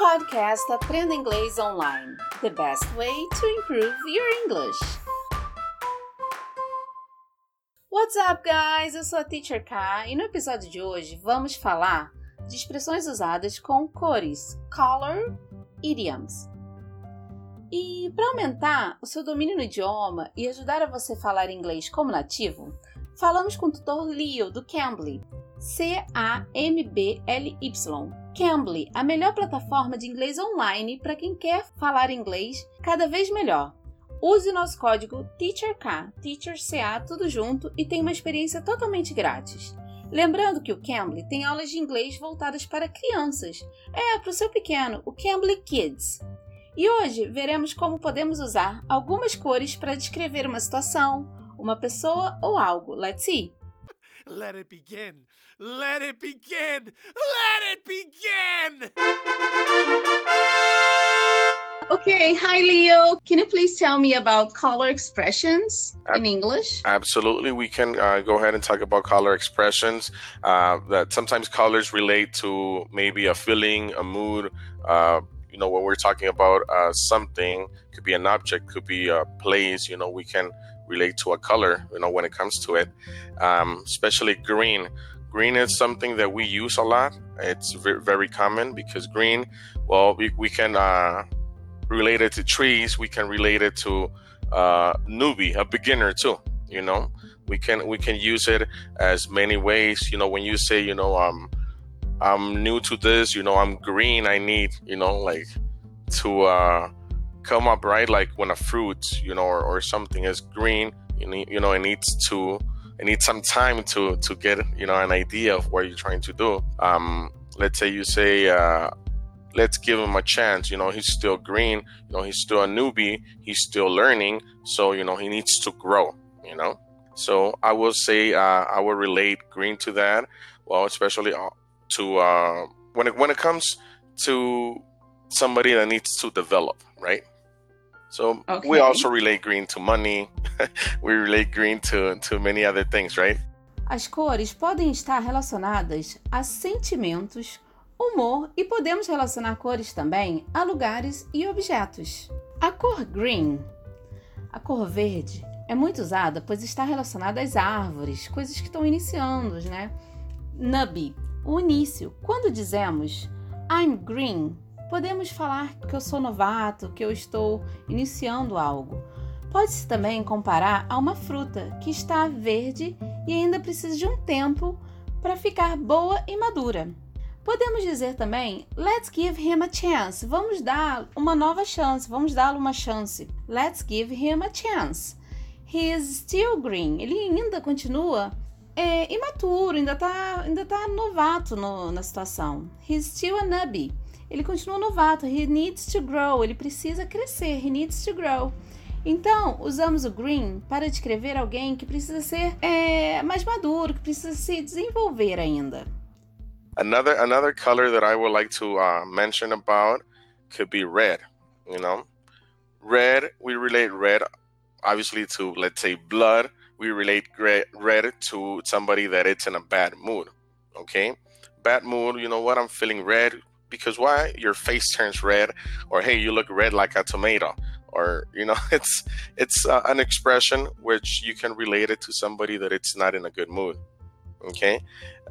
podcast Aprenda Inglês Online. The best way to improve your English. What's up, guys? Eu sou a Teacher K e no episódio de hoje vamos falar de expressões usadas com cores, color, idioms. E para aumentar o seu domínio no idioma e ajudar a você falar inglês como nativo, falamos com o tutor Leo do Cambly, C-A-M-B-L-Y. Cambly, a melhor plataforma de inglês online para quem quer falar inglês cada vez melhor. Use nosso código TEACHERK, TEACHERCA, tudo junto e tem uma experiência totalmente grátis. Lembrando que o Cambly tem aulas de inglês voltadas para crianças. É, para o seu pequeno, o Cambly Kids. E hoje veremos como podemos usar algumas cores para descrever uma situação, uma pessoa ou algo. Let's see! Let it begin. Let it begin. Let it begin. Okay, hi Leo. Can you please tell me about color expressions in English? Absolutely, we can uh, go ahead and talk about color expressions. Uh, that sometimes colors relate to maybe a feeling, a mood. Uh, you know, when we're talking about uh, something, could be an object, could be a place. You know, we can relate to a color, you know, when it comes to it, um, especially green. Green is something that we use a lot. It's very, common because green, well, we, we can uh, relate it to trees. We can relate it to uh, newbie, a beginner too. You know, we can we can use it as many ways. You know, when you say, you know, um, I'm new to this. You know, I'm green. I need, you know, like to uh, come up right? Like when a fruit you know or, or something is green you, need, you know it needs to it needs some time to to get you know an idea of what you're trying to do. Um let's say you say uh let's give him a chance you know he's still green you know he's still a newbie he's still learning so you know he needs to grow you know? So i will say uh, i will relate green to that well especially uh, to uh, when it when it comes to somebody that needs to develop right so Okay. we also relate green to money. we relate green to to many other things, right? As cores podem estar relacionadas a sentimentos, humor e podemos relacionar cores também a lugares e objetos. A cor green, a cor verde, é muito usada pois está relacionada às árvores, coisas que estão iniciando, né? Nubby, o início. Quando dizemos I'm green, podemos falar que eu sou novato, que eu estou iniciando algo. Pode-se também comparar a uma fruta que está verde e ainda precisa de um tempo para ficar boa e madura. Podemos dizer também, let's give him a chance. Vamos dar uma nova chance, vamos dar-lhe uma chance. Let's give him a chance. He is still green. Ele ainda continua é, imaturo, ainda está ainda tá novato no- na situação. He's still a nubby. Ele continua novato. He needs to grow. Ele precisa crescer. He needs to grow. Então, usamos o green para descrever alguém que precisa ser é, mais maduro, que precisa se desenvolver ainda. Another another color that I would like to uh, mention about could be red. You know, red. We relate red, obviously, to let's say blood. We relate red, to somebody that it's in a bad mood. Okay, bad mood. You know what? I'm feeling red because why? Your face turns red, or hey, you look red like a tomato. Or you know, it's it's uh, an expression which you can relate it to somebody that it's not in a good mood. Okay,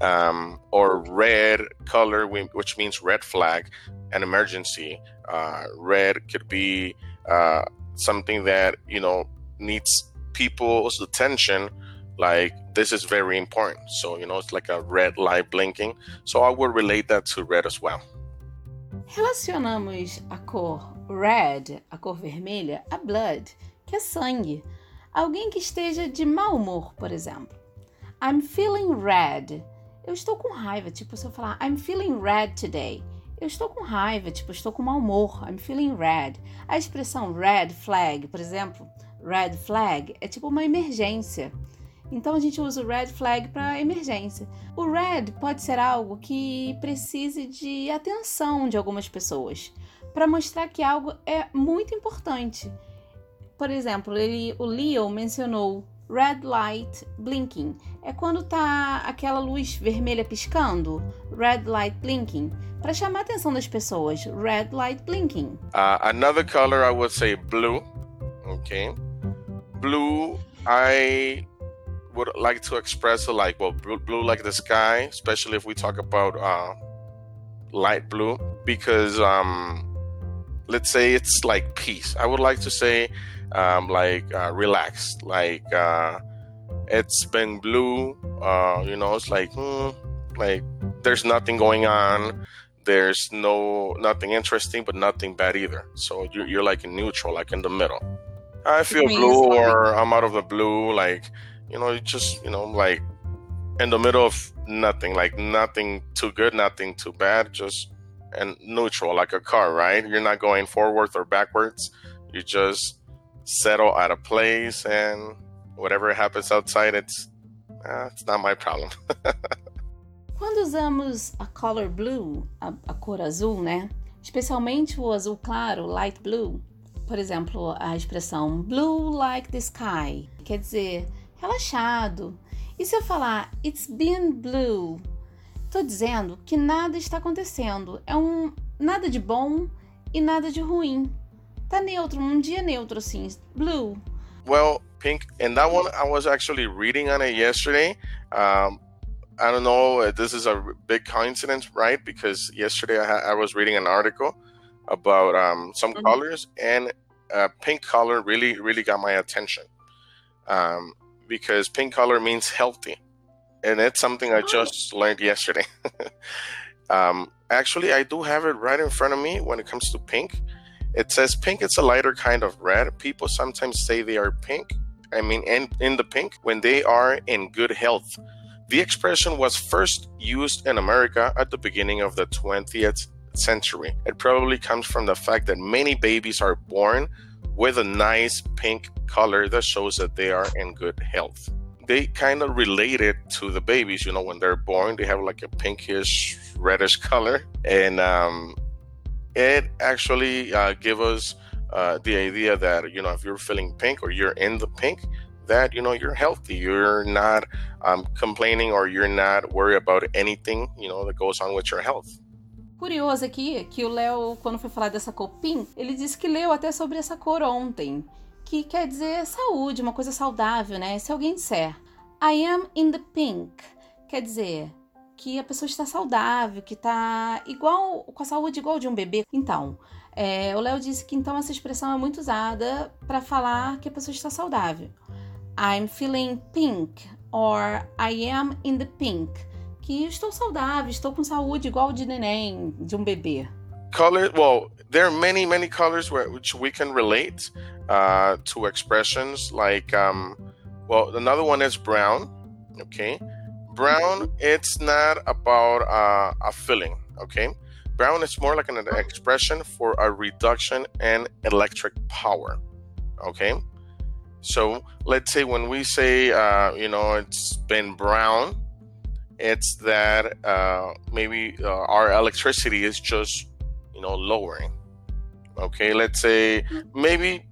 um, or red color, which means red flag, an emergency. Uh, red could be uh, something that you know needs people's attention. Like this is very important. So you know, it's like a red light blinking. So I would relate that to red as well. Relacionamos a cor red, a cor vermelha, a blood, que é sangue. Alguém que esteja de mau humor, por exemplo. I'm feeling red. Eu estou com raiva, tipo, se eu falar I'm feeling red today. Eu estou com raiva, tipo, estou com mau humor. I'm feeling red. A expressão red flag, por exemplo, red flag é tipo uma emergência. Então a gente usa o red flag para emergência. O red pode ser algo que precise de atenção de algumas pessoas para mostrar que algo é muito importante. Por exemplo, ele, o Leo mencionou red light blinking. É quando tá aquela luz vermelha piscando, red light blinking, para chamar a atenção das pessoas, red light blinking. Uh, another color I would say blue. Okay. Blue, I would like to express like, well, blue, blue like the sky, especially if we talk about uh, light blue, because um, let's say it's like peace. I would like to say um, like uh, relaxed, like uh, it's been blue. Uh, you know, it's like hmm, like there's nothing going on. There's no nothing interesting, but nothing bad either. So you're, you're like in neutral, like in the middle. I feel blue, or I'm out of the blue, like you know, just you know, like in the middle of nothing, like nothing too good, nothing too bad, just and neutral, like a car, right? You're not going forwards or backwards. You just settle at a place, and whatever happens outside, it's uh, it's not my problem. Quando usamos a color blue, a, a cor azul, né? Especialmente o azul claro, light blue. Por exemplo, a expressão blue like the sky, quer dizer relaxado. E se eu falar it's been blue, estou dizendo que nada está acontecendo. É um nada de bom e nada de ruim. Tá neutro, um dia neutro assim, blue. Well, pink, and that one I was actually reading on it yesterday. Um, I don't know. This is a big coincidence, right? Because yesterday I, I was reading an article about um, some mm-hmm. colors, and uh, pink color really, really got my attention. Um, because pink color means healthy, and it's something I just learned yesterday. um, actually, I do have it right in front of me when it comes to pink. It says pink. It's a lighter kind of red. People sometimes say they are pink. I mean, in, in the pink when they are in good health. The expression was first used in America at the beginning of the 20th century. It probably comes from the fact that many babies are born with a nice pink color that shows that they are in good health. They kind of relate it to the babies, you know, when they're born, they have like a pinkish, reddish color. And um, it actually uh, gives us uh, the idea that, you know, if you're feeling pink or you're in the pink, that, you know, you're healthy. You're not um, complaining or you're not worried about anything, you know, that goes on with your health. Curioso aqui que o Léo, quando foi falar dessa cor pink, ele disse que leu até sobre essa cor ontem, que quer dizer saúde, uma coisa saudável, né? Se alguém disser I am in the pink, quer dizer que a pessoa está saudável, que está igual, com a saúde igual de um bebê. Então, é, o Léo disse que então essa expressão é muito usada para falar que a pessoa está saudável. I'm feeling pink or I am in the pink que estou saudável, estou com saúde igual de neném, de um bebê. Color, well, there are many, many colors which we can relate uh, to expressions like, um, well, another one is brown, okay? Brown, it's not about uh, a feeling, okay? Brown is more like an expression for a reduction in electric power, okay? So let's say when we say, uh, you know, it's been brown, it's that uh, maybe uh, our electricity is just you know lowering. Okay let's say maybe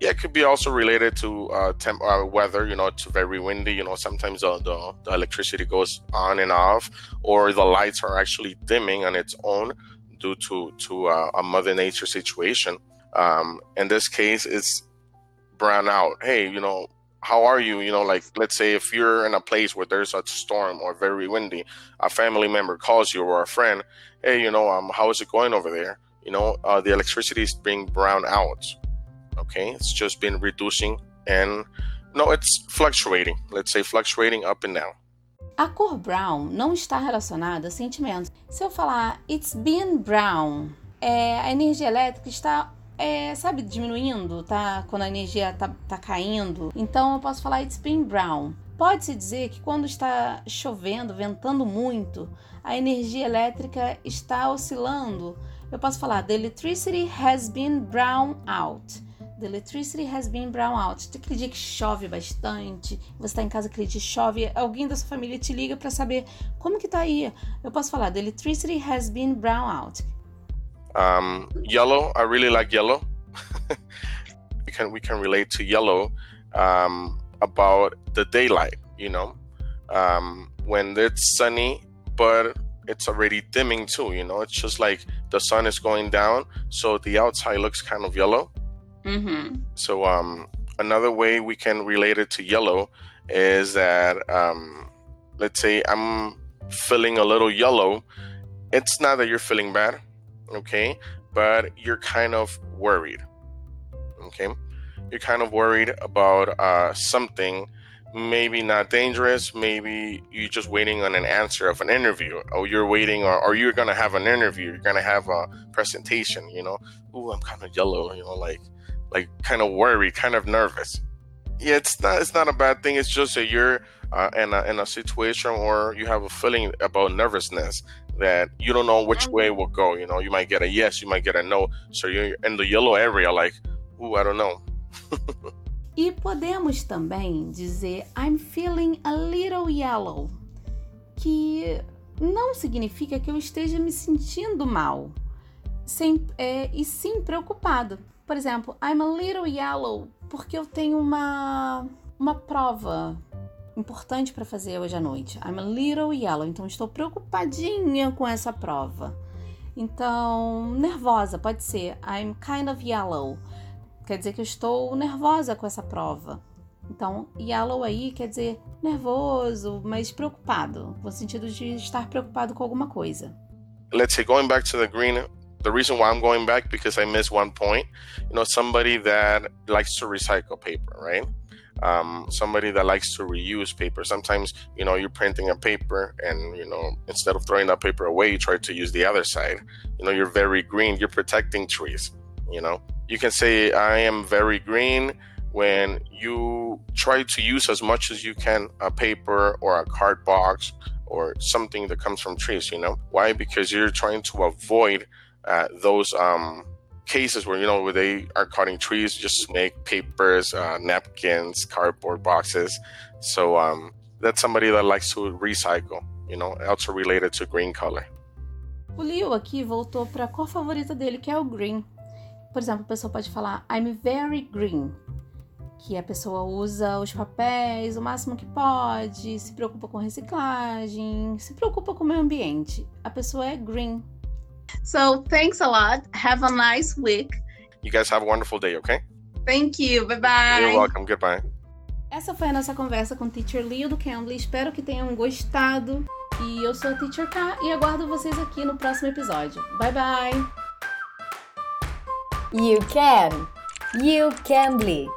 yeah it could be also related to uh, temp uh, weather you know it's very windy you know sometimes the, the, the, electricity goes on and off or the lights are actually dimming on its own due to to uh, a mother nature situation. Um, in this case it's brown out. Hey you know how are you? You know, like let's say if you're in a place where there's a storm or very windy, a family member calls you or a friend, hey, you know, um, how is it going over there? You know, uh, the electricity is being brown out. Okay, it's just been reducing and no, it's fluctuating. Let's say fluctuating up and down. A cor brown não está relacionada a sentimentos. Se eu falar it's been brown, é, a energia elétrica está é, sabe, diminuindo, tá? Quando a energia tá, tá caindo. Então eu posso falar it's been brown. Pode-se dizer que quando está chovendo, ventando muito, a energia elétrica está oscilando. Eu posso falar the electricity has been brown out. The electricity has been brown out. Tem aquele dia que chove bastante, você está em casa aquele dia chove, alguém da sua família te liga para saber como que tá aí. Eu posso falar the electricity has been brown out. Um, yellow, I really like yellow. we can we can relate to yellow. Um, about the daylight. You know, um, when it's sunny, but it's already dimming too. You know, it's just like the sun is going down, so the outside looks kind of yellow. Mm-hmm. So um, another way we can relate it to yellow is that um, let's say I'm feeling a little yellow. It's not that you're feeling bad, okay, but you're kind of worried. Okay, you're kind of worried about uh, something maybe not dangerous maybe you're just waiting on an answer of an interview. Or you're waiting or, or you're gonna have an interview you're gonna have a presentation you know? Oh i'm kind of yellow you know like like kind of worried kind of nervous. Yeah it's not it's not a bad thing it's just that you're uh, in, a, in a situation or you have a feeling about nervousness that you don't know which way will go you know? You might get a yes you might get a no. So you're in the yellow area like oh i don't know. E podemos também dizer I'm feeling a little yellow, que não significa que eu esteja me sentindo mal, sem, é, e sim preocupado. Por exemplo, I'm a little yellow porque eu tenho uma, uma prova importante para fazer hoje à noite. I'm a little yellow, então estou preocupadinha com essa prova. Então, nervosa, pode ser I'm kind of yellow quer dizer que eu estou nervosa com essa prova. Então, yellow aí quer dizer nervoso, mas preocupado, no sentido de estar preocupado com alguma coisa. Let's say going back to the green, the reason why I'm going back because I missed one point. You know, somebody that likes to recycle paper, right? Um, somebody that likes to reuse paper. Sometimes, you know, you're printing a paper and, you know, instead of throwing that paper away, you try to use the other side. You know, you're very green, you're protecting trees, you know. You can say, I am very green when you try to use as much as you can a paper or a card box or something that comes from trees, you know? Why? Because you're trying to avoid uh, those um, cases where, you know, where they are cutting trees just to make papers, uh, napkins, cardboard boxes. So um, that's somebody that likes to recycle, you know, also related to green color. O Leo aqui voltou para a cor favorita dele, que é o green. Por exemplo, a pessoa pode falar I'm very green, que a pessoa usa os papéis o máximo que pode, se preocupa com reciclagem, se preocupa com o meio ambiente. A pessoa é green. So thanks a lot. Have a nice week. You guys have a wonderful day, okay? Thank you. Bye bye. You're welcome. Goodbye. Essa foi a nossa conversa com o Teacher Leo do Cambly. Espero que tenham gostado. E eu sou a Teacher K e aguardo vocês aqui no próximo episódio. Bye bye! You can! You can be!